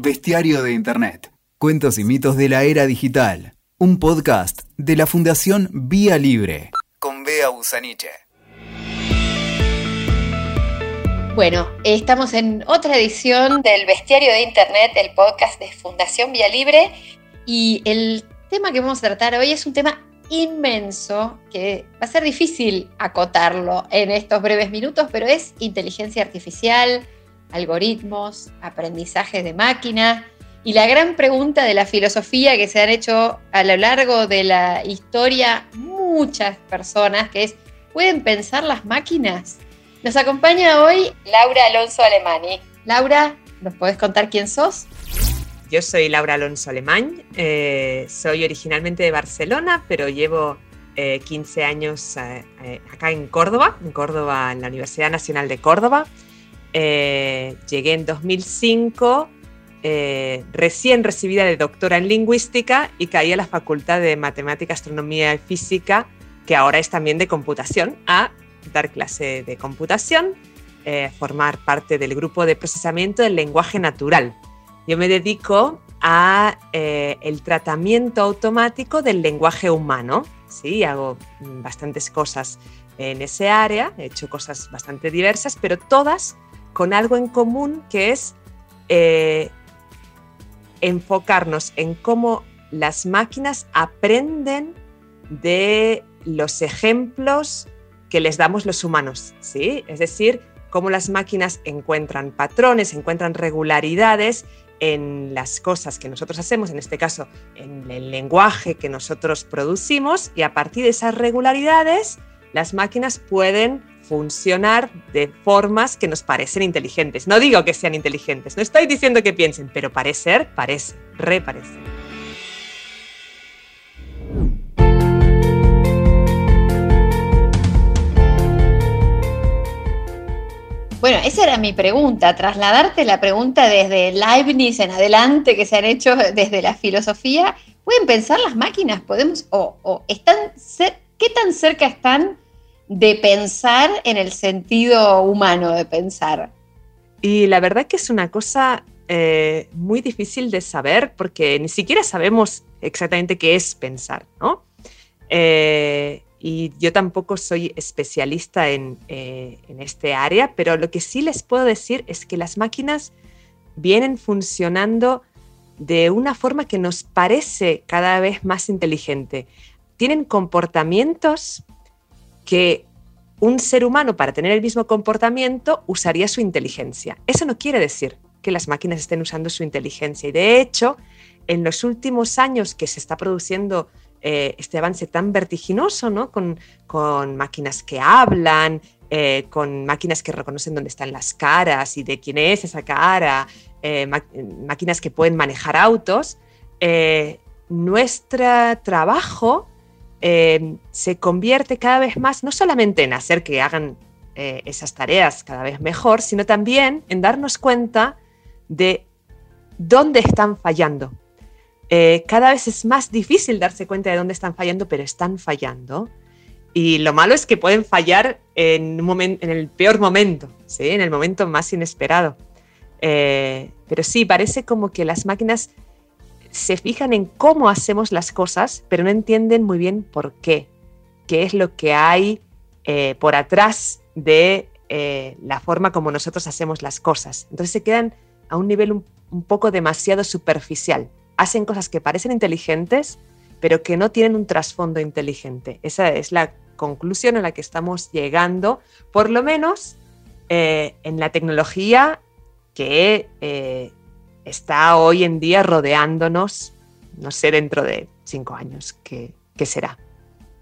Bestiario de Internet. Cuentos y mitos de la era digital. Un podcast de la Fundación Vía Libre. Con Bea Busaniche. Bueno, estamos en otra edición del Bestiario de Internet, el podcast de Fundación Vía Libre. Y el tema que vamos a tratar hoy es un tema inmenso que va a ser difícil acotarlo en estos breves minutos, pero es inteligencia artificial, algoritmos, aprendizaje de máquina y la gran pregunta de la filosofía que se han hecho a lo largo de la historia muchas personas, que es, ¿pueden pensar las máquinas? Nos acompaña hoy Laura Alonso Alemani. Laura, ¿nos podés contar quién sos? Yo soy Laura Alonso Alemán, eh, soy originalmente de Barcelona, pero llevo 15 eh, años eh, acá en Córdoba, en Córdoba, en la Universidad Nacional de Córdoba. Llegué en 2005, recién recibida de doctora en lingüística y caí a la Facultad de Matemática, Astronomía y Física, que ahora es también de computación, a dar clase de computación, formar parte del grupo de procesamiento del lenguaje natural yo me dedico a eh, el tratamiento automático del lenguaje humano. Sí, hago bastantes cosas en ese área, he hecho cosas bastante diversas, pero todas con algo en común que es eh, enfocarnos en cómo las máquinas aprenden de los ejemplos que les damos los humanos, ¿sí? Es decir, cómo las máquinas encuentran patrones, encuentran regularidades en las cosas que nosotros hacemos, en este caso en el lenguaje que nosotros producimos, y a partir de esas regularidades, las máquinas pueden funcionar de formas que nos parecen inteligentes. No digo que sean inteligentes, no estoy diciendo que piensen, pero parecer, parece, reparece. Bueno, esa era mi pregunta, trasladarte la pregunta desde Leibniz en adelante que se han hecho desde la filosofía. ¿Pueden pensar las máquinas? ¿Podemos o, están qué tan cerca están de pensar en el sentido humano de pensar? Y la verdad que es una cosa eh, muy difícil de saber porque ni siquiera sabemos exactamente qué es pensar, ¿no? Eh, y yo tampoco soy especialista eh, en, este área, pero lo que sí les puedo decir es que las máquinas vienen funcionando de una forma que nos parece cada vez más inteligente. Tienen comportamientos que un ser humano para tener el mismo comportamiento usaría su inteligencia. Eso no quiere decir que las máquinas estén usando su inteligencia. Y de hecho, en los últimos años que se está produciendo eh, este avance tan vertiginoso, ¿no? Con, máquinas que hablan, eh, con máquinas que reconocen dónde están las caras y de quién es esa cara, eh, máquinas que pueden manejar autos, nuestro trabajo se convierte cada vez más no solamente en hacer que hagan esas tareas cada vez mejor, sino también en darnos cuenta de dónde están fallando eh, cada vez es más difícil darse cuenta de dónde están fallando, pero están fallando. Y lo malo es que pueden fallar en, un en el peor momento, ¿sí? en el momento más inesperado. Eh, pero sí, parece como que las máquinas se fijan en cómo hacemos las cosas, pero no entienden muy bien por qué, qué es lo que hay eh, por atrás de la forma como nosotros hacemos las cosas. Entonces se quedan a un nivel un poco demasiado superficial hacen cosas que parecen inteligentes, pero que no tienen un trasfondo inteligente. Esa es la conclusión a la que estamos llegando, por lo menos eh, en la tecnología que eh, está hoy en día rodeándonos, no sé, dentro de cinco años, ¿qué, será?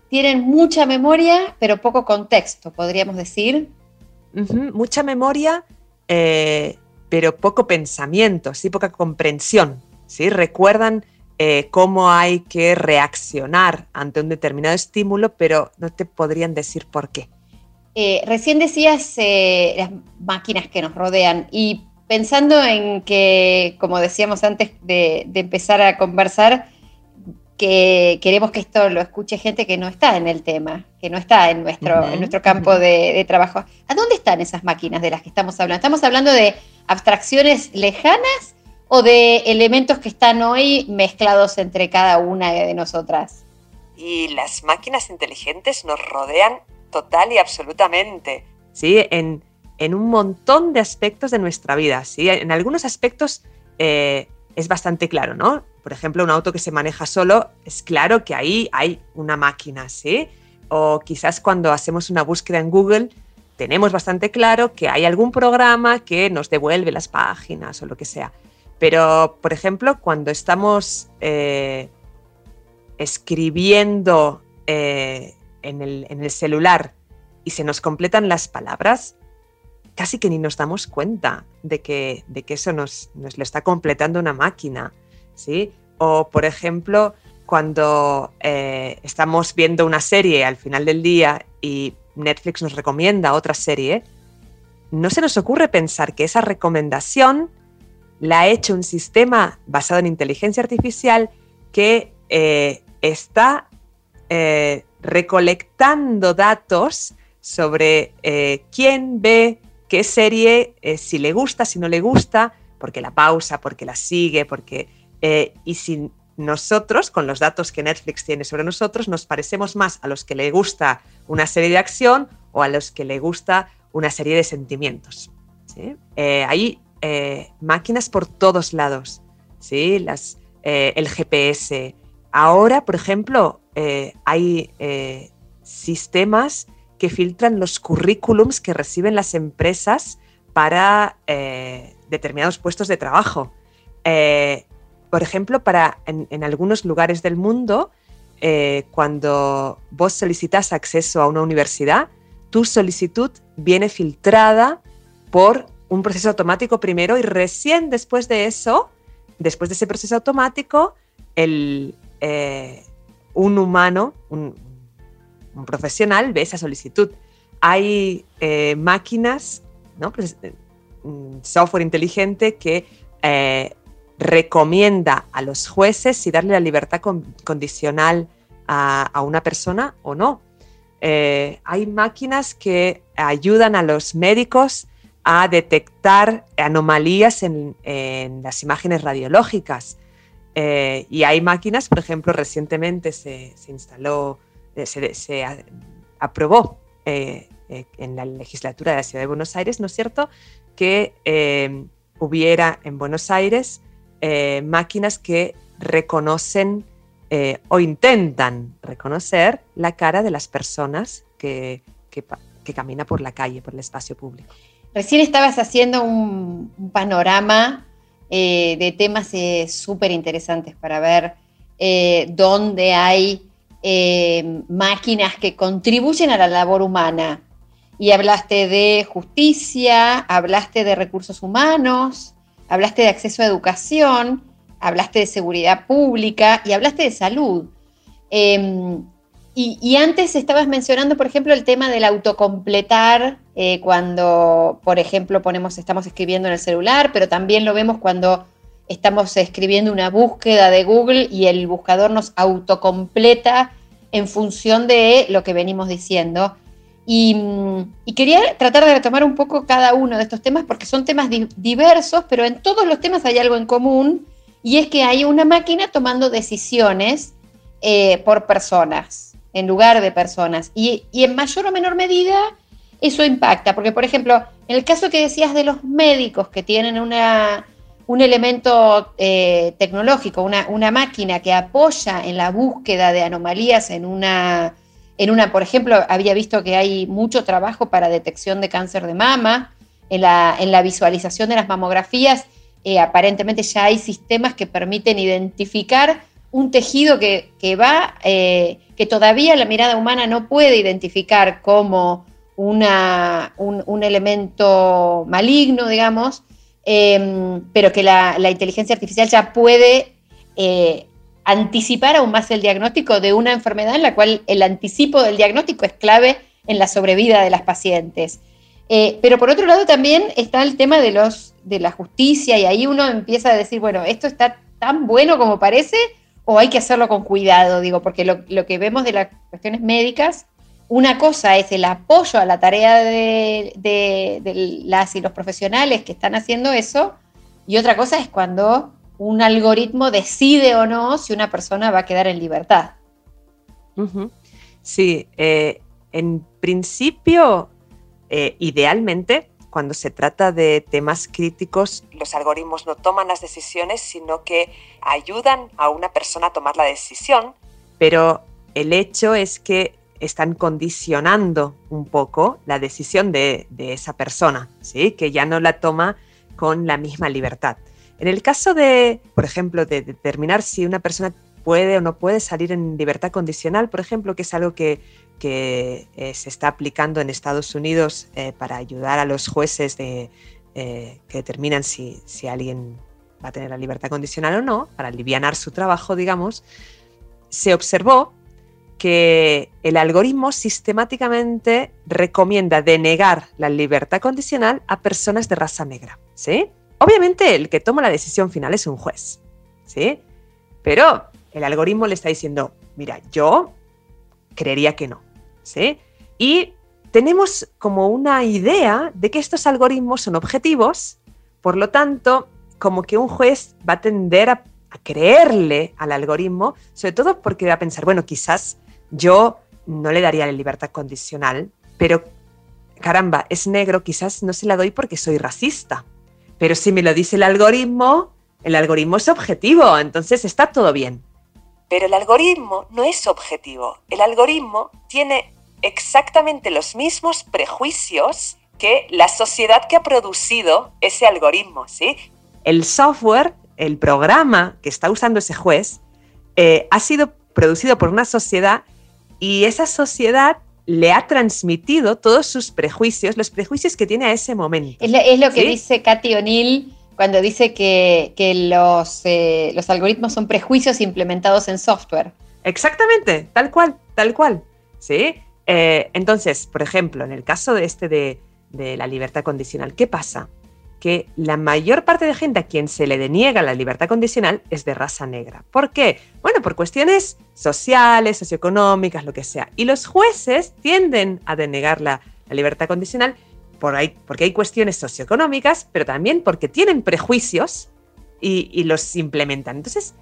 Tienen mucha memoria, pero poco contexto, podríamos decir. mucha memoria, eh, pero poco pensamiento, sí, poca comprensión. ¿sí? Recuerdan eh, cómo hay que reaccionar ante un determinado estímulo, pero no te podrían decir por qué. Eh, recién decías eh, las máquinas que nos rodean y pensando en que, como decíamos antes de, empezar a conversar, que queremos que esto lo escuche gente que no está en el tema, que no está en nuestro, en nuestro campo de, de, trabajo. ¿A dónde están esas máquinas de las que estamos hablando? ¿Estamos hablando de abstracciones lejanas o de elementos que están hoy mezclados entre cada una de nosotras? Y las máquinas inteligentes nos rodean total y absolutamente, ¿sí? En, un montón de aspectos de nuestra vida, ¿sí? En algunos aspectos eh, es bastante claro, ¿no? Por ejemplo, un auto que se maneja solo, es claro que ahí hay una máquina, ¿sí? O quizás cuando hacemos una búsqueda en Google, tenemos bastante claro que hay algún programa que nos devuelve las páginas o lo que sea. Pero, por ejemplo, cuando estamos eh, escribiendo eh, en, el, celular y se nos completan las palabras, casi que ni nos damos cuenta de que, de que eso nos, nos, lo está completando una máquina. ¿sí? O, por ejemplo, cuando eh, estamos viendo una serie al final del día y Netflix nos recomienda otra serie, no se nos ocurre pensar que esa recomendación la ha hecho un sistema basado en inteligencia artificial que eh, está eh, recolectando datos sobre quién ve qué serie, si le gusta, si no le gusta, porque la pausa, porque la sigue, porque... y si nosotros, con los datos que Netflix tiene sobre nosotros, nos parecemos más a los que le gusta una serie de acción o a los que le gusta una serie de sentimientos. hay máquinas por todos lados, ¿sí? Las, el GPS, Ahora, por ejemplo, eh, hay eh, sistemas que filtran los currículums que reciben las empresas para eh, determinados puestos de trabajo. por ejemplo, para, en, algunos lugares del mundo, cuando vos solicitas acceso a una universidad, tu solicitud viene filtrada por un proceso automático primero y recién después de eso, después de ese proceso automático, el, eh, un humano, un, profesional, ve esa solicitud. Hay eh, máquinas, ¿no? Pues, eh, software inteligente que recomienda a los jueces si darle la libertad condicional a, una persona o no. hay máquinas que ayudan a los médicos a detectar anomalías en las imágenes radiológicas. Eh, y hay máquinas, por ejemplo, recientemente se, instaló, eh, se, aprobó eh, en la legislatura de la Ciudad de Buenos Aires, ¿no es cierto?, que hubiera en Buenos Aires máquinas que reconocen o intentan reconocer la cara de las personas que, que, camina por la calle, por el espacio público. Recién estabas haciendo un panorama eh, de temas eh, súper interesantes para ver eh, dónde hay máquinas que contribuyen a la labor humana. Y hablaste de justicia, hablaste de recursos humanos, hablaste de acceso a educación, hablaste de seguridad pública y hablaste de salud. Em, y, antes estabas mencionando, por ejemplo, el tema del autocompletar eh, cuando, por ejemplo, ponemos, estamos escribiendo en el celular, pero también lo vemos cuando estamos escribiendo una búsqueda de Google y el buscador nos autocompleta en función de lo que venimos diciendo. Y, quería tratar de retomar un poco cada uno de estos temas porque son temas diversos, pero en todos los temas hay algo en común y es que hay una máquina tomando decisiones eh, por personas en lugar de personas. Y, en mayor o menor medida eso impacta, porque por ejemplo, en el caso que decías de los médicos que tienen una, un elemento eh, tecnológico, una, una, máquina que apoya en la búsqueda de anomalías en una, en una, por ejemplo, había visto que hay mucho trabajo para detección de cáncer de mama, en la, en la visualización de las mamografías, eh, aparentemente ya hay sistemas que permiten identificar un tejido que, va, eh, que todavía la mirada humana no puede identificar como una, un, elemento maligno, digamos, em, pero que la, inteligencia artificial ya puede eh, anticipar aún más el diagnóstico de una enfermedad en la cual el anticipo del diagnóstico es clave en la sobrevida de las pacientes. Eh, pero por otro lado también está el tema de, los, de la justicia y ahí uno empieza a decir, bueno, esto está tan bueno como parece o hay que hacerlo con cuidado, digo, porque lo, que vemos de las cuestiones médicas, una cosa es el apoyo a la tarea de, las y los profesionales que están haciendo eso, y otra cosa es cuando un algoritmo decide o no si una persona va a quedar en libertad. Sí, eh, en principio, eh, idealmente, cuando se trata de temas críticos, los algoritmos no toman las decisiones, sino que ayudan a una persona a tomar la decisión, pero el hecho es que están condicionando un poco la decisión de, esa persona, ¿sí? que ya no la toma con la misma libertad. En el caso de, por ejemplo, de determinar si una persona puede o no puede salir en libertad condicional, por ejemplo, que es algo que, que eh, se está aplicando en Estados Unidos eh, para ayudar a los jueces de, eh, que determinan si, si, alguien va a tener la libertad condicional o no, para aliviar su trabajo, digamos, se observó que el algoritmo sistemáticamente recomienda denegar la libertad condicional a personas de raza negra. ¿sí? Obviamente el que toma la decisión final es un juez, ¿sí? pero el algoritmo le está diciendo, mira, yo creería que no. ¿sí? Y tenemos como una idea de que estos algoritmos son objetivos, por lo tanto, como que un juez va a tender a, creerle al algoritmo, sobre todo porque va a pensar, bueno, quizás yo no le daría la libertad condicional, pero caramba, es negro, quizás no se la doy porque soy racista. Pero si me lo dice el algoritmo, el algoritmo es objetivo, entonces está todo bien. Pero el algoritmo no es objetivo. El algoritmo tiene exactamente los mismos prejuicios que la sociedad que ha producido ese algoritmo, ¿sí? El software, el programa que está usando ese juez, eh, ha sido producido por una sociedad y esa sociedad le ha transmitido todos sus prejuicios, los prejuicios que tiene a ese momento. Es lo, que dice Katy O'Neill cuando dice que, los, eh, los algoritmos son prejuicios implementados en software. Exactamente, tal cual, tal cual. ¿sí? Eh, entonces, por ejemplo, en el caso de este de, la libertad condicional, ¿qué pasa? Que la mayor parte de gente a quien se le deniega la libertad condicional es de raza negra. ¿Por qué? Bueno, por cuestiones sociales, socioeconómicas, lo que sea. Y los jueces tienden a denegar la, libertad condicional por ahí, porque hay cuestiones socioeconómicas, pero también porque tienen prejuicios y, los implementan. Entonces,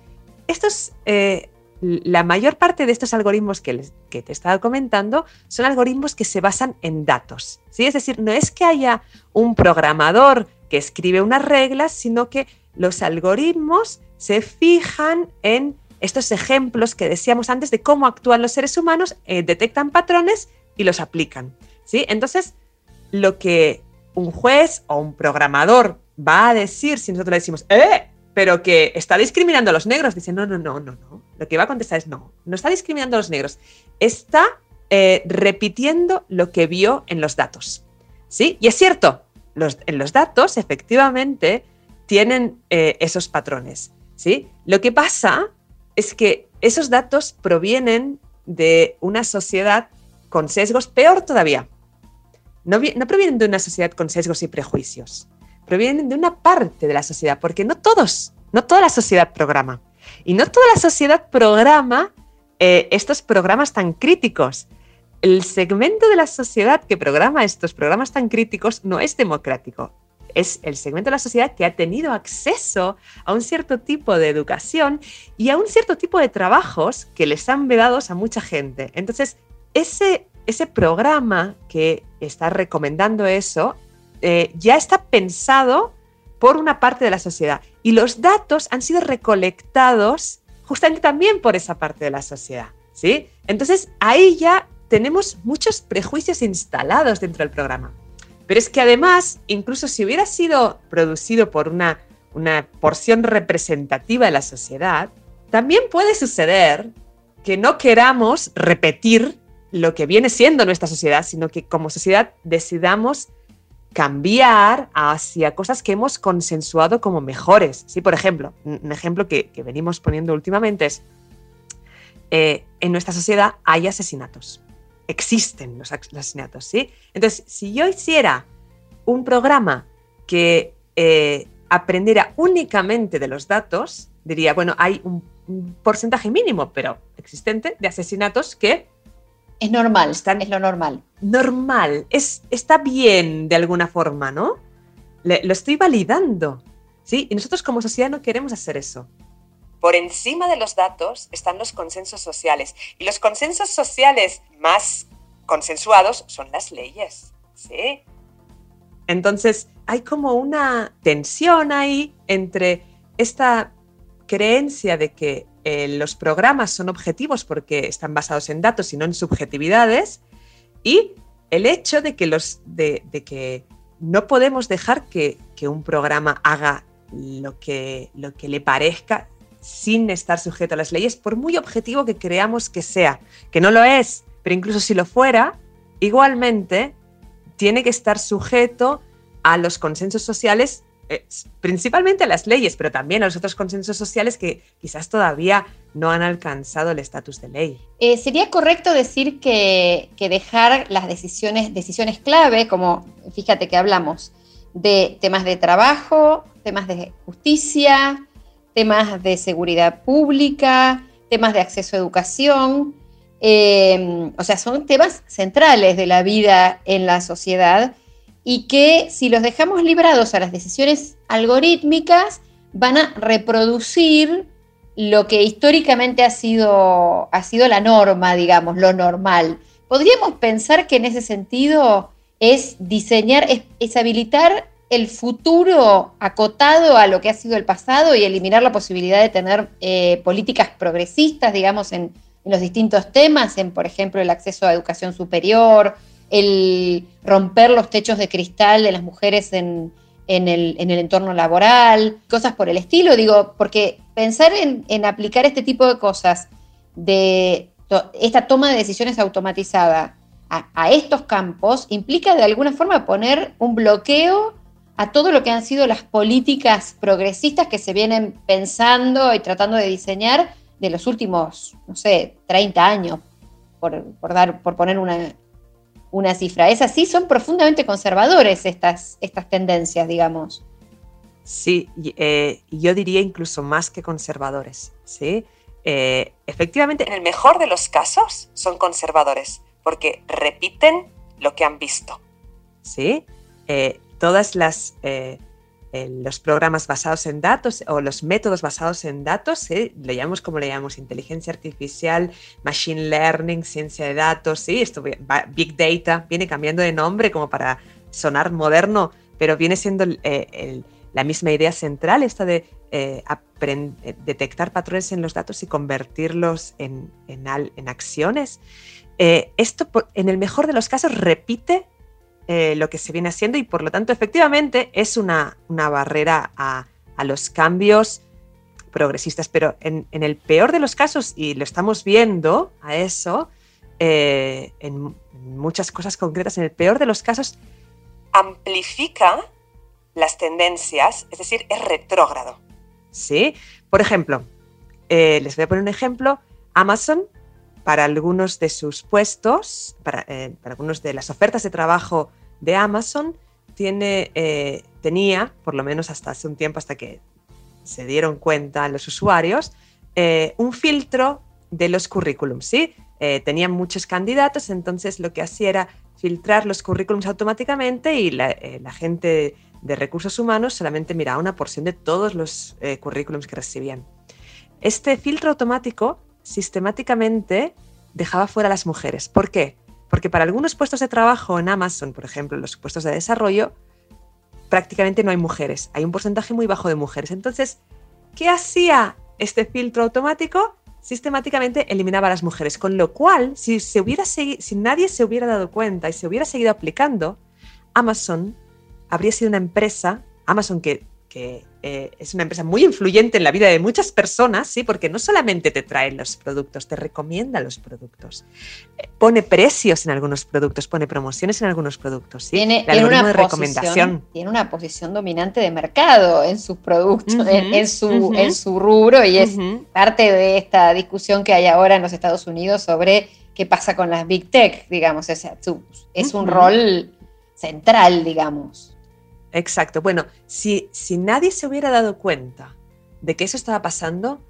estos eh, la mayor parte de estos algoritmos que, te he estado comentando son algoritmos que se basan en datos. ¿sí? Es decir, no es que haya un programador que escribe unas reglas, sino que los algoritmos se fijan en estos ejemplos que decíamos antes de cómo actúan los seres humanos, eh, detectan patrones y los aplican. ¿sí? Entonces, lo que un juez o un programador va a decir si nosotros le decimos, ¡eh! pero que está discriminando a los negros. Dice, no, no, no, no, no. Lo que va a contestar es no, no está discriminando a los negros. Está eh, repitiendo lo que vio en los datos. ¿Sí? Y es cierto, los, en los datos efectivamente tienen eh, esos patrones. ¿Sí? Lo que pasa es que esos datos provienen de una sociedad con sesgos, peor todavía. No, provienen de una sociedad con sesgos y prejuicios provienen de una parte de la sociedad, porque no todos, no toda la sociedad programa. Y no toda la sociedad programa eh, estos programas tan críticos. El segmento de la sociedad que programa estos programas tan críticos no es democrático. Es el segmento de la sociedad que ha tenido acceso a un cierto tipo de educación y a un cierto tipo de trabajos que les han vedados a mucha gente. Entonces, ese, ese programa que está recomendando eso eh, ya está pensado por una parte de la sociedad y los datos han sido recolectados justamente también por esa parte de la sociedad, ¿sí? Entonces ahí ya tenemos muchos prejuicios instalados dentro del programa. Pero es que además, incluso si hubiera sido producido por una, porción representativa de la sociedad, también puede suceder que no queramos repetir lo que viene siendo nuestra sociedad, sino que como sociedad decidamos cambiar hacia cosas que hemos consensuado como mejores. ¿sí? Por ejemplo, un ejemplo que, venimos poniendo últimamente es, eh, en nuestra sociedad hay asesinatos, existen los asesinatos. ¿sí? Entonces, si yo hiciera un programa que eh, aprendiera únicamente de los datos, diría, bueno, hay un porcentaje mínimo, pero existente, de asesinatos que es normal, es lo normal. Normal, es, está bien de alguna forma, ¿no? lo estoy validando. ¿sí? Y nosotros como sociedad no queremos hacer eso. Por encima de los datos están los consensos sociales. Y los consensos sociales más consensuados son las leyes. ¿sí? Entonces, hay como una tensión ahí entre esta creencia de que eh, los programas son objetivos porque están basados en datos y no en subjetividades y el hecho de que, los, de, que no podemos dejar que, un programa haga lo que, lo que le parezca sin estar sujeto a las leyes, por muy objetivo que creamos que sea, que no lo es, pero incluso si lo fuera, igualmente tiene que estar sujeto a los consensos sociales, eh, principalmente a las leyes, pero también a los otros consensos sociales que quizás todavía no han alcanzado el estatus de ley. Eh, ¿Sería correcto decir que, dejar las decisiones, decisiones clave, como fíjate que hablamos de temas de trabajo, temas de justicia, temas de seguridad pública, temas de acceso a educación, eh, o sea, son temas centrales de la vida en la sociedad y que si los dejamos librados a las decisiones algorítmicas, van a reproducir lo que históricamente ha sido, ha sido la norma, digamos, lo normal. Podríamos pensar que en ese sentido es diseñar, es, habilitar el futuro acotado a lo que ha sido el pasado y eliminar la posibilidad de tener eh, políticas progresistas, digamos, en, en los distintos temas, en, por ejemplo, el acceso a educación superior, el romper los techos de cristal de las mujeres en, el, entorno laboral, cosas por el estilo, digo, porque pensar en, aplicar este tipo de cosas, de esta toma de decisiones automatizada a, estos campos, implica de alguna forma poner un bloqueo a todo lo que han sido las políticas progresistas que se vienen pensando y tratando de diseñar de los últimos, no sé, 30 años, por, dar, por poner una, una cifra. Es así, son profundamente conservadores estas, estas tendencias, digamos. Sí, eh, yo diría incluso más que conservadores, ¿sí? Eh, efectivamente, en el mejor de los casos son conservadores, porque repiten lo que han visto, ¿sí? Eh, todas las los programas basados en datos o los métodos basados en datos, ¿sí? le llamamos como le llamamos, inteligencia artificial, machine learning, ciencia de datos, ¿sí? esto big data, viene cambiando de nombre como para sonar moderno, pero viene siendo eh, la misma idea central, esta de eh, eh, detectar patrones en los datos y convertirlos en, en acciones. esto, en el mejor de los casos, repite eh, lo que se viene haciendo y por lo tanto efectivamente es una, barrera a, los cambios progresistas, pero en, el peor de los casos, y lo estamos viendo a eso, eh, en muchas cosas concretas, en el peor de los casos, amplifica las tendencias, es decir, es retrógrado. ¿Sí? Por ejemplo, eh, les voy a poner un ejemplo, Amazon para algunos de sus puestos, para, eh, algunos de las ofertas de trabajo de Amazon, tiene, eh, tenía, por lo menos hasta hace un tiempo, hasta que se dieron cuenta los usuarios, eh, un filtro de los currículums. ¿sí? tenían muchos candidatos, entonces lo que hacía era filtrar los currículums automáticamente y la, gente de recursos humanos solamente miraba una porción de todos los currículums que recibían. Este filtro automático sistemáticamente dejaba fuera a las mujeres. ¿Por qué? Porque para algunos puestos de trabajo en Amazon, por ejemplo, los puestos de desarrollo, prácticamente no hay mujeres. Hay un porcentaje muy bajo de mujeres. Entonces, ¿qué hacía este filtro automático? Sistemáticamente eliminaba a las mujeres. Con lo cual, si, se hubiera si nadie se hubiera dado cuenta y se hubiera seguido aplicando, Amazon habría sido una empresa, Amazon que que eh, es una empresa muy influyente en la vida de muchas personas, ¿sí? porque no solamente te trae los productos, te recomienda los productos, eh, pone precios en algunos productos, pone promociones en algunos productos. ¿sí? Tiene, una recomendación. Tiene una posición dominante de mercado en sus productos, en, su, en su rubro, y es parte de esta discusión que hay ahora en los Estados Unidos sobre qué pasa con las Big Tech, digamos, es, es un rol central, digamos. Exacto. Bueno, si, si, nadie se hubiera dado cuenta de que eso estaba pasando,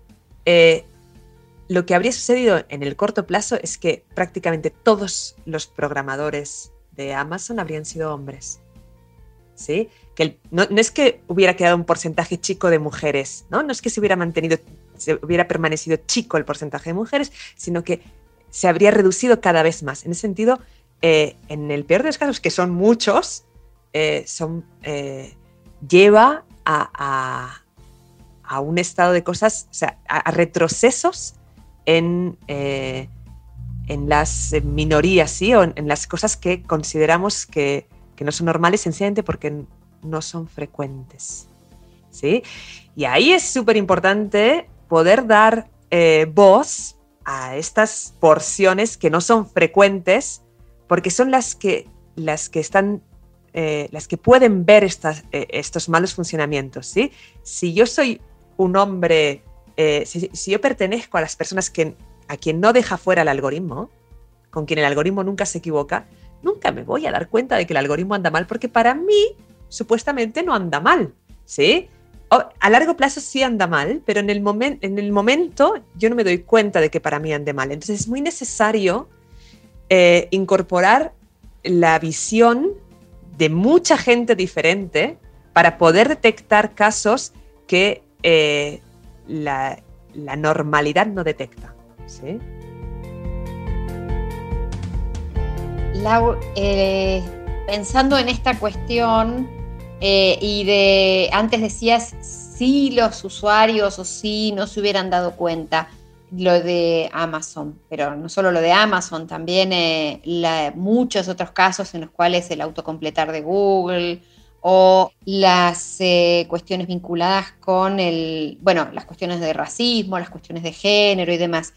eh, lo que habría sucedido en el corto plazo es que prácticamente todos los programadores de Amazon habrían sido hombres. ¿sí? Que no, es que hubiera quedado un porcentaje chico de mujeres, ¿no? No es que se hubiera mantenido, se hubiera permanecido chico el porcentaje de mujeres, sino que se habría reducido cada vez más. En ese sentido, eh, en el peor de los casos, que son muchos, eh, son, eh, lleva a, un estado de cosas, o sea, a, retrocesos en, en las minorías, ¿sí? O en, las cosas que consideramos que, no son normales sencillamente porque no son frecuentes, ¿sí? Y ahí es súper importante poder dar voz a estas porciones que no son frecuentes porque son las que, las que están, eh, las que pueden ver estas, eh, estos malos funcionamientos. ¿sí? Si yo soy un hombre, eh, si, yo pertenezco a las personas que, a quien no deja fuera el algoritmo, con quien el algoritmo nunca se equivoca, nunca me voy a dar cuenta de que el algoritmo anda mal, porque para mí supuestamente no anda mal. ¿sí? a largo plazo sí anda mal, pero en el, en el momento yo no me doy cuenta de que para mí ande mal. Entonces es muy necesario incorporar la visión de mucha gente diferente para poder detectar casos que eh, la, normalidad no detecta. Eh, pensando en esta cuestión y de, antes decías si los usuarios o si no se hubieran dado cuenta lo de Amazon, pero no solo lo de Amazon, también eh, muchos otros casos en los cuales el autocompletar de Google o las eh, cuestiones vinculadas con el, bueno, las cuestiones de racismo, las cuestiones de género y demás.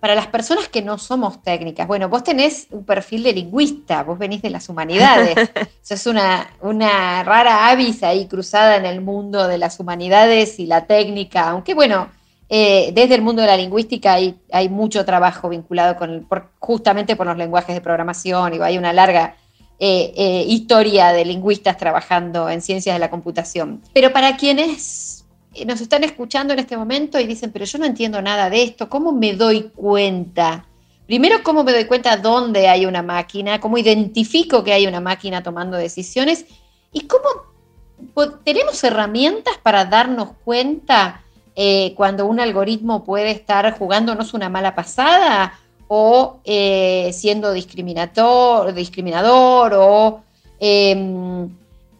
Para las personas que no somos técnicas, bueno, vos tenés un perfil de lingüista, vos venís de las humanidades, sos una, una rara avis ahí cruzada en el mundo de las humanidades y la técnica, aunque bueno, eh, desde el mundo de la lingüística hay, mucho trabajo vinculado con, justamente por los lenguajes de programación y hay una larga eh, eh, historia de lingüistas trabajando en ciencias de la computación. Pero para quienes nos están escuchando en este momento y dicen, pero yo no entiendo nada de esto, ¿cómo me doy cuenta? Primero, ¿cómo me doy cuenta dónde hay una máquina? ¿Cómo identifico que hay una máquina tomando decisiones? ¿Y cómo tenemos herramientas para darnos cuenta? Eh, cuando un algoritmo puede estar jugándonos una mala pasada o eh, siendo discriminador, discriminador o, em,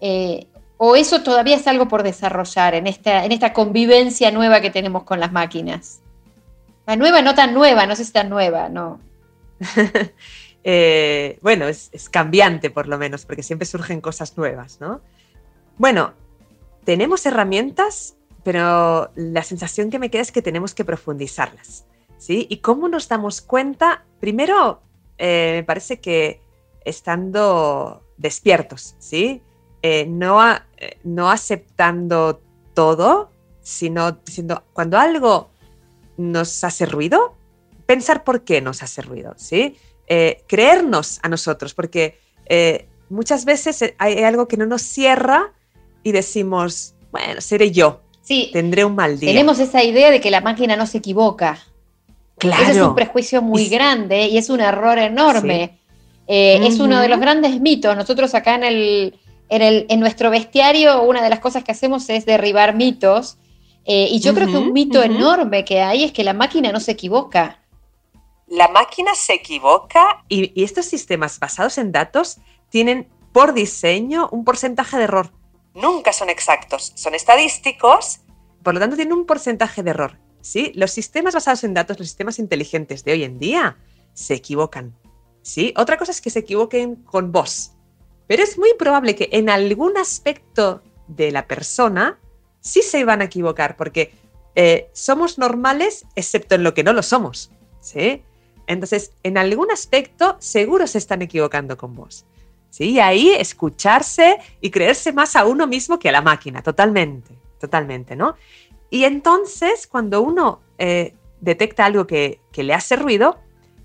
eh, o eso todavía es algo por desarrollar en esta, en esta convivencia nueva que tenemos con las máquinas. La nueva, no tan nueva, no sé si tan nueva, no. bueno, es, cambiante por lo menos, porque siempre surgen cosas nuevas, ¿no? Bueno, tenemos herramientas pero la sensación que me queda es que tenemos que profundizarlas. ¿sí? ¿Y cómo nos damos cuenta? Primero, eh, me parece que estando despiertos, ¿sí? Eh, no, eh, no aceptando todo, sino diciendo, cuando algo nos hace ruido, pensar por qué nos hace ruido, ¿sí? creernos a nosotros, porque muchas veces hay algo que no nos cierra y decimos, bueno, seré yo, Sí. Tendré un mal día. Tenemos esa idea de que la máquina no se equivoca. Claro. Ese es un prejuicio muy grande y es un error enorme. Eh, es uno de los grandes mitos. Nosotros acá en, el, en, nuestro bestiario, una de las cosas que hacemos es derribar mitos. Eh, y yo creo que un mito enorme que hay es que la máquina no se equivoca. La máquina se equivoca y, y estos sistemas basados en datos tienen por diseño un porcentaje de error nunca son exactos, son estadísticos, por lo tanto tienen un porcentaje de error. ¿sí? Los sistemas basados en datos, los sistemas inteligentes de hoy en día, se equivocan. ¿sí? Otra cosa es que se equivoquen con vos, pero es muy probable que en algún aspecto de la persona sí se van a equivocar, porque eh, somos normales excepto en lo que no lo somos. ¿sí? Entonces, en algún aspecto seguro se están equivocando con vos. ¿Sí? Y ahí escucharse y creerse más a uno mismo que a la máquina, totalmente, totalmente, ¿no? Y entonces, cuando uno eh, detecta algo que, le hace ruido,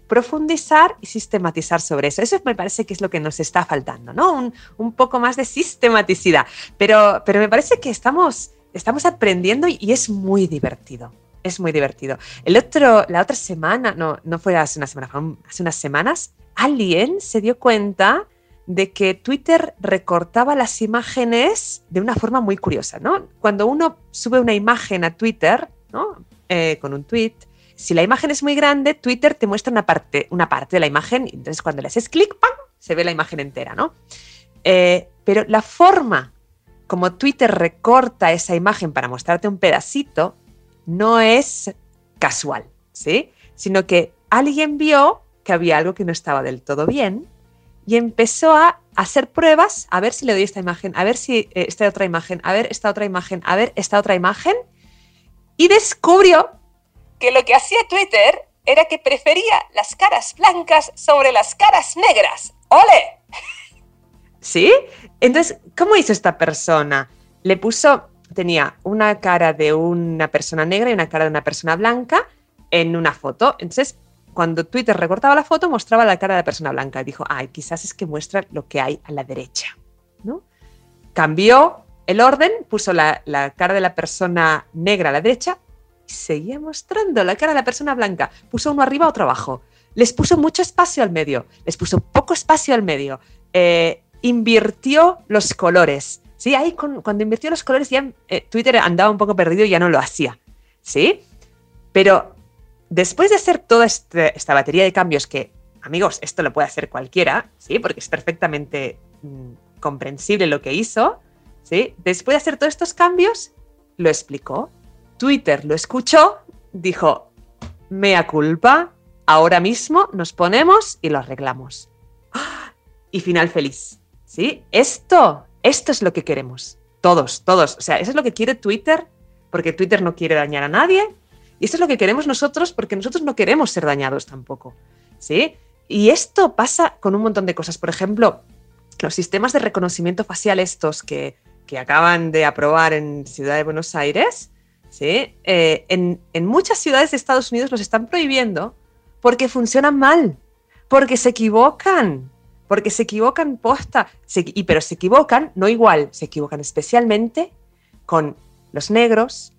profundizar y sistematizar sobre eso. Eso me parece que es lo que nos está faltando, ¿no? Un, poco más de sistematicidad. Pero, pero me parece que estamos, estamos aprendiendo y, es muy divertido. Es muy divertido. El otro, la otra semana, no, no fue hace una semana, fue hace unas semanas, alguien se dio cuenta de que Twitter recortaba las imágenes de una forma muy curiosa, ¿no? Cuando uno sube una imagen a Twitter, ¿no? Eh, con un tweet, si la imagen es muy grande, Twitter te muestra una parte, una parte de la imagen, y entonces cuando le haces clic, ¡pam! se ve la imagen entera, ¿no? Eh, pero la forma como Twitter recorta esa imagen para mostrarte un pedacito no es casual, ¿sí? Sino que alguien vio que había algo que no estaba del todo bien y empezó a hacer pruebas, a ver si le doy esta imagen, a ver si eh, esta otra imagen, a ver esta otra imagen, a ver esta otra imagen, y descubrió que lo que hacía Twitter era que prefería las caras blancas sobre las caras negras. ¡Ole! ¿Sí? Entonces, ¿cómo hizo esta persona? Le puso, tenía una cara de una persona negra y una cara de una persona blanca en una foto. Entonces, cuando Twitter recortaba la foto, mostraba la cara de la persona blanca. Y dijo, ay, quizás es que muestra lo que hay a la derecha. ¿no? Cambió el orden, puso la, la cara de la persona negra a la derecha y seguía mostrando la cara de la persona blanca. Puso uno arriba, otro abajo. Les puso mucho espacio al medio, les puso poco espacio al medio. Eh, invirtió los colores. Sí, ahí cuando invirtió los colores ya eh, Twitter andaba un poco perdido y ya no lo hacía. ¿Sí? Pero después de hacer toda este, esta batería de cambios que, amigos, esto lo puede hacer cualquiera, ¿sí? Porque es perfectamente mm, comprensible lo que hizo, ¿sí? Después de hacer todos estos cambios, lo explicó. Twitter lo escuchó, dijo, mea culpa, ahora mismo nos ponemos y lo arreglamos. Y final feliz. ¿Sí? Esto, esto es lo que queremos. Todos, todos. O sea, eso es lo que quiere Twitter, porque Twitter no quiere dañar a nadie. Y esto es lo que queremos nosotros, porque nosotros no queremos ser dañados tampoco. ¿Sí? Y esto pasa con un montón de cosas. Por ejemplo, los sistemas de reconocimiento facial estos que, acaban de aprobar en Ciudad de Buenos Aires, ¿sí? Eh, en, en, muchas ciudades de Estados Unidos los están prohibiendo porque funcionan mal, porque se equivocan, porque se equivocan posta, y, pero se equivocan, no igual, se equivocan especialmente con los negros,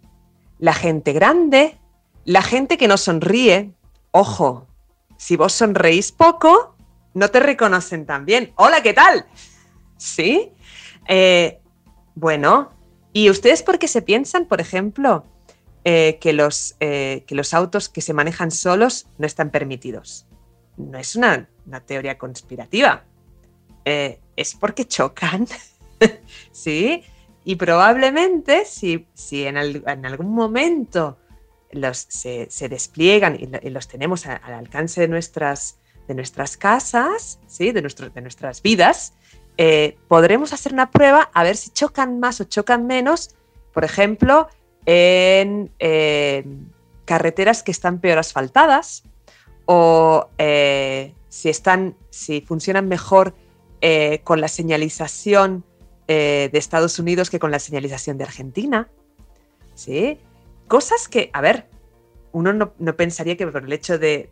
la gente grande, la gente que no sonríe. Ojo, si vos sonreís poco, no te reconocen tan bien. Hola, ¿qué tal? ¿Sí? Eh, bueno, ¿y ustedes por qué se piensan, por ejemplo, eh, que, los, eh, que los autos que se manejan solos no están permitidos? No es una una teoría conspirativa. Es porque chocan, ¿sí? Y probablemente si, si en, algún momento se, despliegan y, los tenemos al alcance de nuestras, de nuestras casas, ¿sí? de, de nuestras vidas, eh, podremos hacer una prueba a ver si chocan más o chocan menos, por ejemplo, en carreteras que están peor asfaltadas o eh, si, están, si funcionan mejor eh, con la señalización de Estados Unidos que con la señalización de Argentina. ¿Sí? Cosas que, a ver, uno no, pensaría que por el hecho de,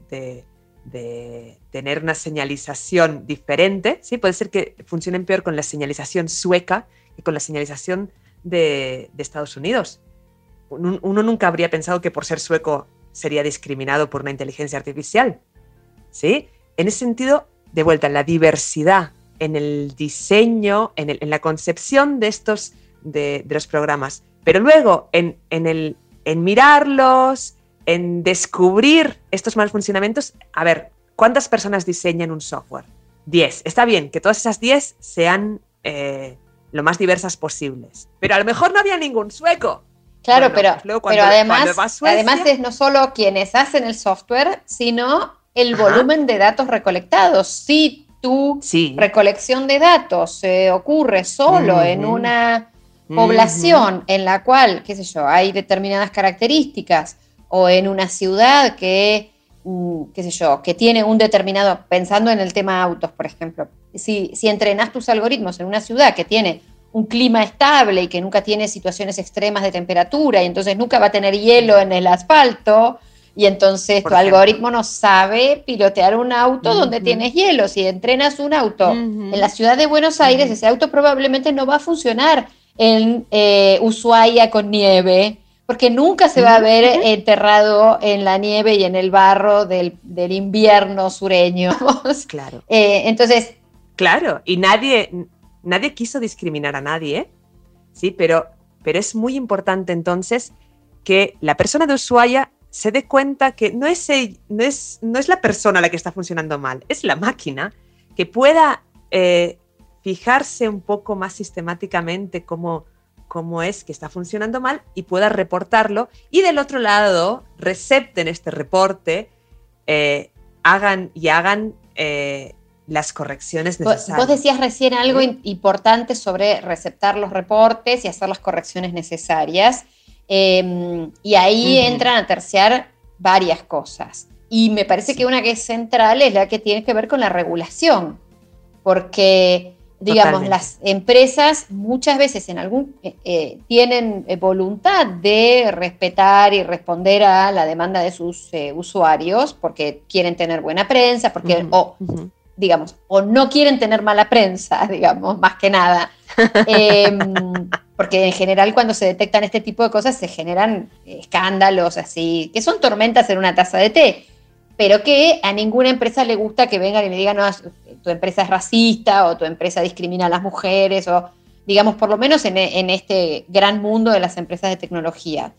tener una señalización diferente, ¿sí? puede ser que funcionen peor con la señalización sueca que con la señalización de, Estados Unidos. Uno, nunca habría pensado que por ser sueco sería discriminado por una inteligencia artificial. ¿Sí? en ese sentido, de vuelta, la diversidad en el diseño, en, la concepción de estos, de, los programas, pero luego en, el, en mirarlos, en descubrir estos malos funcionamientos, a ver, ¿cuántas personas diseñan un software? Diez. Está bien que todas esas diez sean eh, lo más diversas posibles, pero a lo mejor no había ningún sueco. Claro, pero, pues pero además, además es no solo quienes hacen el software, sino el volumen de datos recolectados. Si tu recolección de datos se ocurre solo en una población en la cual, qué sé yo, hay determinadas características o en una ciudad que, mm, qué sé yo, que tiene un determinado, pensando en el tema autos, por ejemplo, si, si entrenas tus algoritmos en una ciudad que tiene un clima estable y que nunca tiene situaciones extremas de temperatura y entonces nunca va a tener hielo en el asfalto, y entonces tu algoritmo no sabe pilotear un auto donde tienes hielo. Si entrenas un auto en la ciudad de Buenos Aires, ese auto probablemente no va a funcionar en eh, Ushuaia con nieve, porque nunca se va a ver enterrado en la nieve y en el barro del, invierno sureño. Claro. Eh, entonces, Claro, y nadie, nadie quiso discriminar a nadie, ¿sí? Pero, pero es muy importante entonces que la persona de usuario se dé cuenta que no es, no es, no es la persona la que está funcionando mal, es la máquina que pueda eh, fijarse un poco más sistemáticamente cómo, cómo es que está funcionando mal y pueda reportarlo. Y del otro lado, recepten este reporte, eh, hagan y hagan eh, las correcciones necesarias. Vos decías recién algo importante sobre receptar los reportes y hacer las correcciones necesarias. Em, y ahí entran a terciar varias cosas. Y me parece que una que es central es la que tiene que ver con la regulación, porque, digamos, las empresas muchas veces en algún eh, eh, tienen voluntad de respetar y responder a la demanda de sus usuarios, porque quieren tener buena prensa, porque digamos, o no quieren tener mala prensa, digamos, más que nada. Em, porque en general cuando se detectan este tipo de cosas se generan escándalos así, que son tormentas en una taza de té, pero que a ninguna empresa le gusta que vengan y le digan, no, tu empresa es racista o tu empresa discrimina a las mujeres, o digamos, por lo menos en, este gran mundo de las empresas de tecnología.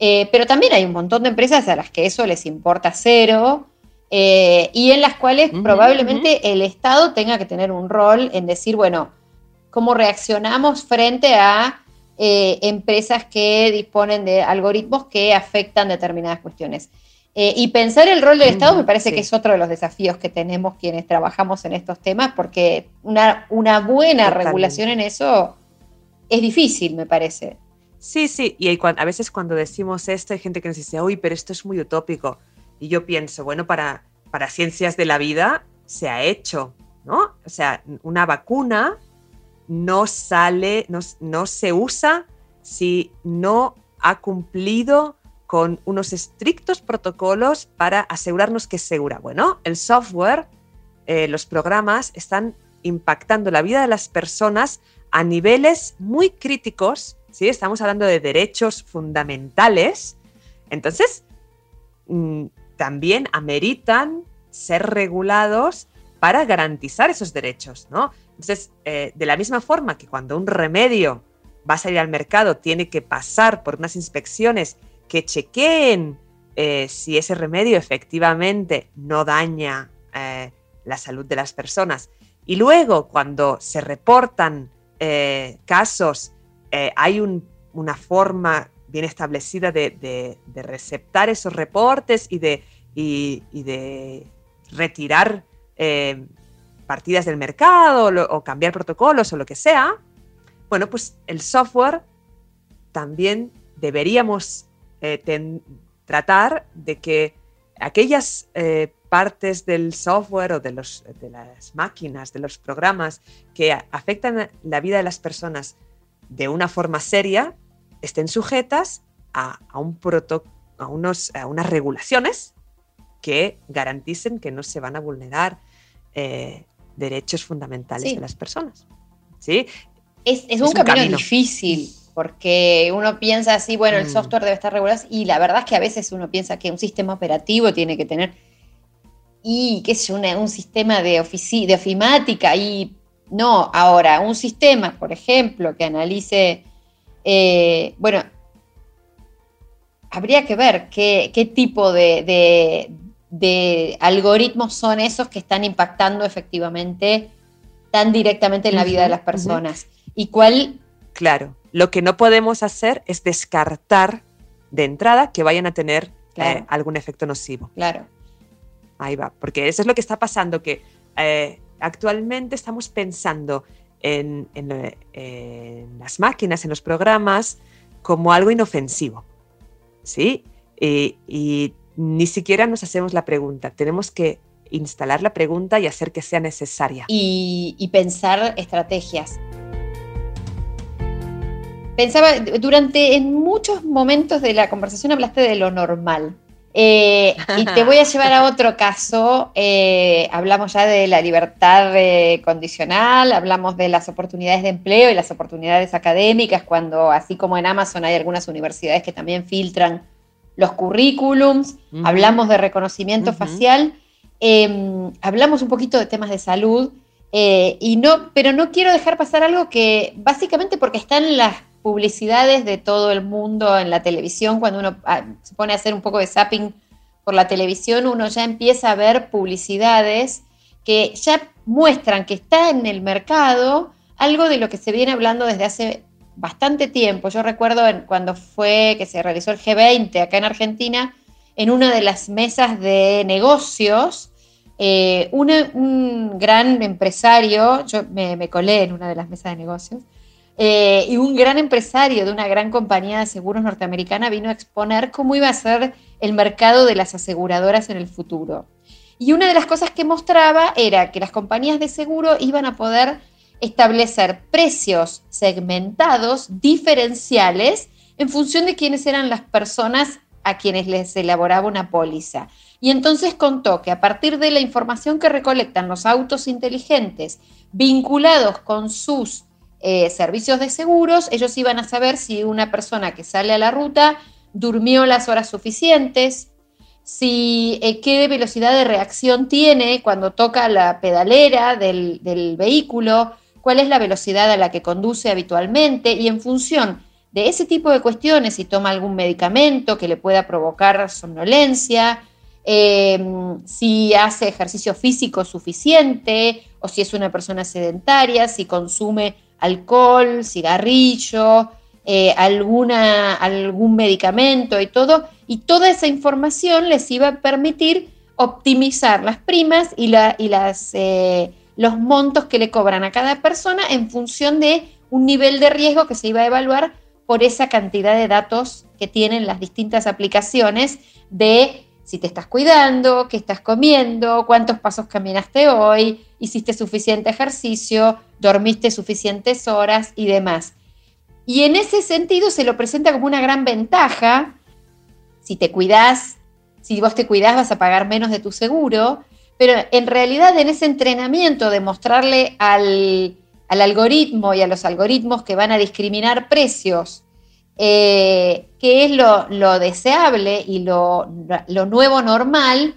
Eh, pero también hay un montón de empresas a las que eso les importa cero eh, y en las cuales probablemente el Estado tenga que tener un rol en decir, bueno, ¿cómo reaccionamos frente a eh, empresas que disponen de algoritmos que afectan determinadas cuestiones? Eh, y pensar el rol del Estado me parece que es otro de los desafíos que tenemos quienes trabajamos en estos temas, porque una, una buena regulación en eso es difícil, me parece. Sí, sí, y a veces cuando decimos esto hay gente que nos dice, uy, pero esto es muy utópico. Y yo pienso, bueno, para, para ciencias de la vida se ha hecho, ¿no? O sea, una vacuna no sale, no, se usa si no ha cumplido con unos estrictos protocolos para asegurarnos que es segura. Bueno, el software, eh, los programas están impactando la vida de las personas a niveles muy críticos, ¿sí? Estamos hablando de derechos fundamentales. Entonces, mm, también ameritan ser regulados para garantizar esos derechos, ¿no? Entonces, eh, de la misma forma que cuando un remedio va a salir al mercado, tiene que pasar por unas inspecciones que chequeen eh, si ese remedio efectivamente no daña eh, la salud de las personas. Y luego, cuando se reportan casos, hay una forma bien establecida de, receptar esos reportes y de, de retirar eh, partidas del mercado o, cambiar protocolos o lo que sea, bueno, pues el software también deberíamos eh, tratar de que aquellas eh, partes del software o de, los, de las máquinas, de los programas que afectan la vida de las personas de una forma seria, estén sujetas a, un a, unos, a unas regulaciones que garanticen que no se van a vulnerar eh, derechos fundamentales de las personas. ¿sí? Es, un, camino, difícil, porque uno piensa así, bueno, el mm. software debe estar regulado, y la verdad es que a veces uno piensa que un sistema operativo tiene que tener, y qué es un sistema de, de ofimática, y no, ahora, un sistema, por ejemplo, que analice eh, bueno, habría que ver qué, tipo de, algoritmos son esos que están impactando efectivamente tan directamente en la vida de las personas. Y cuál... Claro, lo que no podemos hacer es descartar de entrada que vayan a tener eh, algún efecto nocivo. Claro. Ahí va, porque eso es lo que está pasando, que eh, actualmente estamos pensando en, las máquinas, en los programas, como algo inofensivo. ¿Sí? Y, ni siquiera nos hacemos la pregunta. Tenemos que instalar la pregunta y hacer que sea necesaria. Y, y pensar estrategias. Pensaba, durante en muchos momentos de la conversación hablaste de lo normal. Eh, y te voy a llevar a otro caso. Eh, hablamos ya de la libertad eh, condicional, hablamos de las oportunidades de empleo y las oportunidades académicas, cuando así como en Amazon hay algunas universidades que también filtran los currículums, hablamos de reconocimiento facial, em, hablamos un poquito de temas de salud. Y no, pero no quiero dejar pasar algo que básicamente porque está en las publicidades de todo el mundo en la televisión, cuando uno ah, se pone a hacer un poco de zapping por la televisión, uno ya empieza a ver publicidades que ya muestran que está en el mercado algo de lo que se viene hablando desde hace bastante tiempo. Yo recuerdo cuando fue que se realizó el G20 acá en Argentina, en una de las mesas de negocios, eh, un gran empresario, yo me, colé en una de las mesas de negocios, eh, y un gran empresario de una gran compañía de seguros norteamericana vino a exponer cómo iba a ser el mercado de las aseguradoras en el futuro. Y una de las cosas que mostraba era que las compañías de seguro iban a poder establecer precios segmentados, diferenciales, en función de quiénes eran las personas a quienes les elaboraba una póliza. Y entonces contó que a partir de la información que recolectan los autos inteligentes vinculados con sus eh, servicios de seguros, ellos iban a saber si una persona que sale a la ruta durmió las horas suficientes, si eh, qué velocidad de reacción tiene cuando toca la pedalera del, vehículo, cuál es la velocidad a la que conduce habitualmente y en función de ese tipo de cuestiones, si toma algún medicamento que le pueda provocar somnolencia, eh, si hace ejercicio físico suficiente o si es una persona sedentaria, si consume alcohol, cigarrillo, eh, alguna, algún medicamento y todo. Y toda esa información les iba a permitir optimizar las primas y, y las, eh, los montos que le cobran a cada persona en función de un nivel de riesgo que se iba a evaluar por esa cantidad de datos que tienen las distintas aplicaciones de si te estás cuidando, qué estás comiendo, cuántos pasos caminaste hoy, hiciste suficiente ejercicio, dormiste suficientes horas y demás. Y en ese sentido se lo presenta como una gran ventaja. Si te cuidas, si vos te cuidás vas a pagar menos de tu seguro, pero en realidad en ese entrenamiento de mostrarle al, al algoritmo y a los algoritmos que van a discriminar precios, eh, que es lo, deseable y lo, nuevo normal,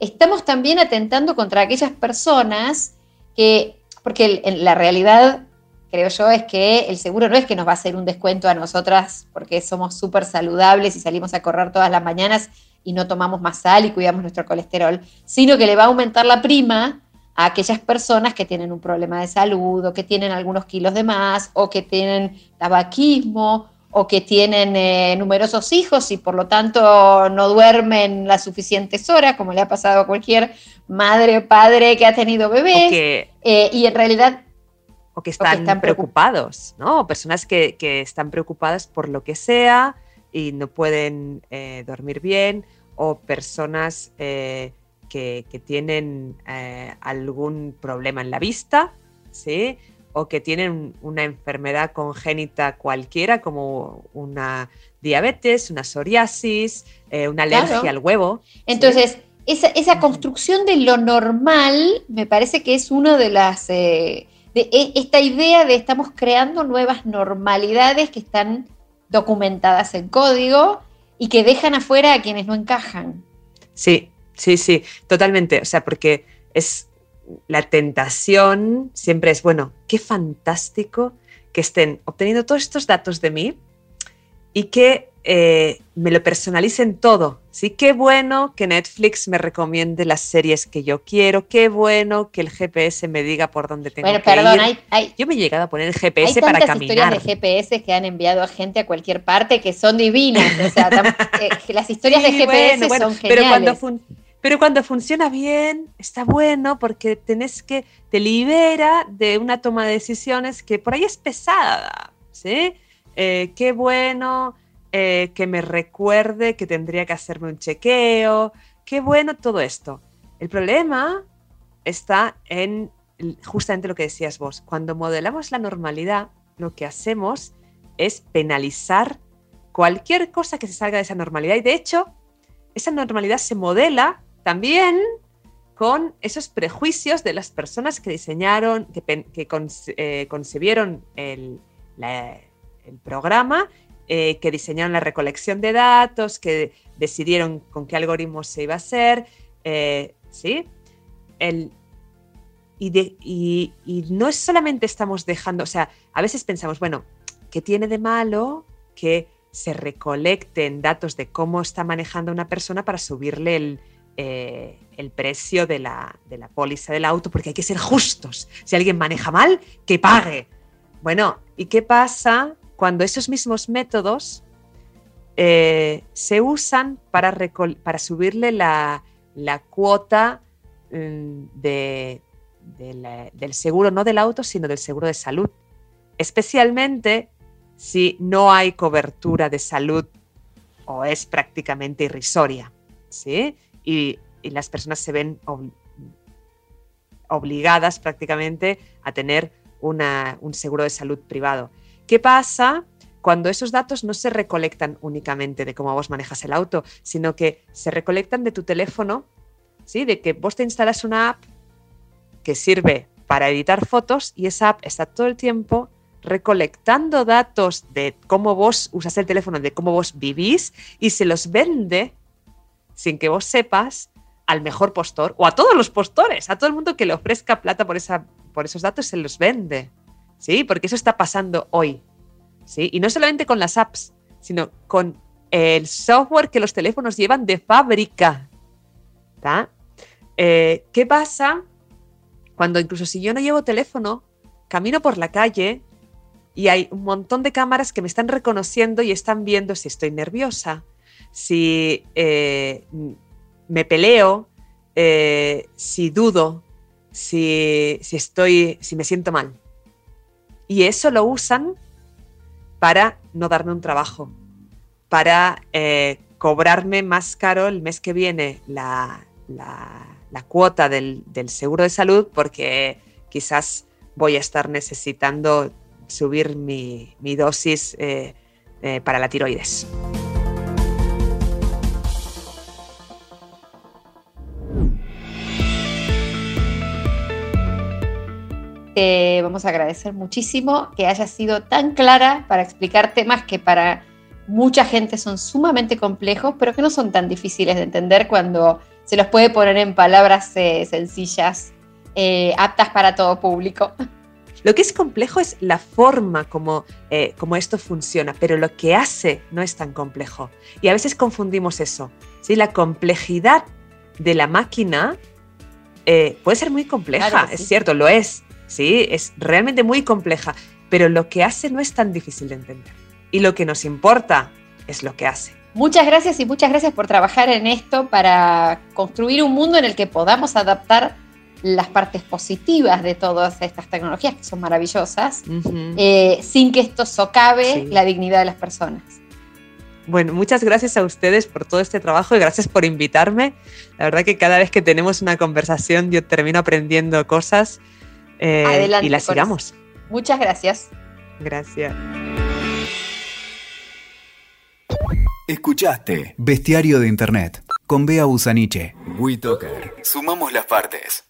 estamos también atentando contra aquellas personas que, porque en la realidad creo yo es que el seguro no es que nos va a hacer un descuento a nosotras porque somos súper saludables y salimos a correr todas las mañanas y no tomamos más sal y cuidamos nuestro colesterol, sino que le va a aumentar la prima a aquellas personas que tienen un problema de salud o que tienen algunos kilos de más o que tienen tabaquismo o que tienen eh, numerosos hijos y por lo tanto no duermen las suficientes horas, como le ha pasado a cualquier madre o padre que ha tenido bebés. Eh, y en realidad... O que están, preocupados, ¿no? Personas que, están preocupadas por lo que sea y no pueden eh, dormir bien, o personas que, tienen eh, algún problema en la vista, ¿sí? O que tienen una enfermedad congénita cualquiera, como una diabetes, una psoriasis, eh, una alergia al huevo. Entonces, esa, construcción de lo normal me parece que es una de las... Eh, de e, esta idea de estamos creando nuevas normalidades que están documentadas en código y que dejan afuera a quienes no encajan. Sí, Sí, sí, totalmente. O sea, porque es la tentación siempre es, bueno, qué fantástico que estén obteniendo todos estos datos de mí y que eh, me lo personalicen todo. Sí, qué bueno que Netflix me recomiende las series que yo quiero, qué bueno que el GPS me diga por dónde tengo que perdón, ir. yo me he llegado a poner el GPS para caminar. Hay historias de GPS que han enviado a gente a cualquier parte que son divinas. O sea, eh, las historias de GPS son geniales. Pero cuando, pero cuando funciona bien, está bueno porque tenés que, te libera de una toma de decisiones que por ahí es pesada, ¿sí? Eh, qué bueno eh, que me recuerde que tendría que hacerme un chequeo, qué bueno todo esto. El problema está en justamente lo que decías vos. Cuando modelamos la normalidad, lo que hacemos es penalizar cualquier cosa que se salga de esa normalidad. Y de hecho, esa normalidad se modela también con esos prejuicios de las personas que diseñaron, que, eh, concebieron el, programa, eh, que diseñaron la recolección de datos, que decidieron con qué algoritmo se iba a hacer. Eh, ¿sí? y, no es solamente estamos dejando, o sea, a veces pensamos, bueno, ¿qué tiene de malo que se recolecten datos de cómo está manejando una persona para subirle el, eh, precio de la, de la póliza del auto? Porque hay que ser justos. Si alguien maneja mal, que pague. Bueno, ¿y qué pasa cuando esos mismos métodos eh, se usan para, para subirle la, cuota mm, de, del seguro, no del auto, sino del seguro de salud. Especialmente si no hay cobertura de salud o es prácticamente irrisoria. ¿sí? Y, las personas se ven obligadas prácticamente a tener un seguro de salud privado. ¿Qué pasa cuando esos datos no se recolectan únicamente de cómo vos manejas el auto, sino que se recolectan de tu teléfono, ¿sí? de que vos te instalas una app que sirve para editar fotos y esa app está todo el tiempo recolectando datos de cómo vos usas el teléfono, de cómo vos vivís y se los vende sin que vos sepas al mejor postor o a todos los postores, a todo el mundo que le ofrezca plata por, esa, por esos datos se los vende. ¿Sí? Porque eso está pasando hoy. ¿Sí? Y no solamente con las apps, sino con el software que los teléfonos llevan de fábrica. Eh, ¿Qué pasa cuando incluso si yo no llevo teléfono, camino por la calle y hay un montón de cámaras que me están reconociendo y están viendo si estoy nerviosa, si eh, me peleo, eh, si dudo, si, estoy, si me siento mal. Y eso lo usan para no darme un trabajo, para eh, cobrarme más caro el mes que viene la, cuota del, seguro de salud porque quizás voy a estar necesitando subir mi, dosis para la tiroides. Vamos a agradecer muchísimo que hayas sido tan clara para explicar temas que para mucha gente son sumamente complejos, pero que no son tan difíciles de entender cuando se los puede poner en palabras eh, sencillas, eh, aptas para todo público. Lo que es complejo es la forma como, eh, como, esto funciona, pero lo que hace no es tan complejo. Y a veces confundimos eso. ¿sí? La complejidad de la máquina puede ser muy compleja, es cierto, lo es. ¿Sí? Es realmente muy compleja, pero lo que hace no es tan difícil de entender. Y lo que nos importa es lo que hace. Muchas gracias y muchas gracias por trabajar en esto para construir un mundo en el que podamos adaptar las partes positivas de todas estas tecnologías que son maravillosas, eh, sin que esto socave la dignidad de las personas. Bueno, muchas gracias a ustedes por todo este trabajo y gracias por invitarme. La verdad que cada vez que tenemos una conversación yo termino aprendiendo cosas eh, y las sigamos. Muchas gracias. Gracias. Escuchaste Bestiario de Internet con Bea Busaniche. WeToker. Sumamos las partes.